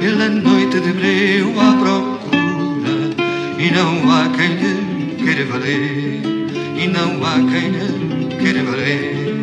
pela noite de breu à procura e não há quem lhe queira valer e não há quem lhe queira valer.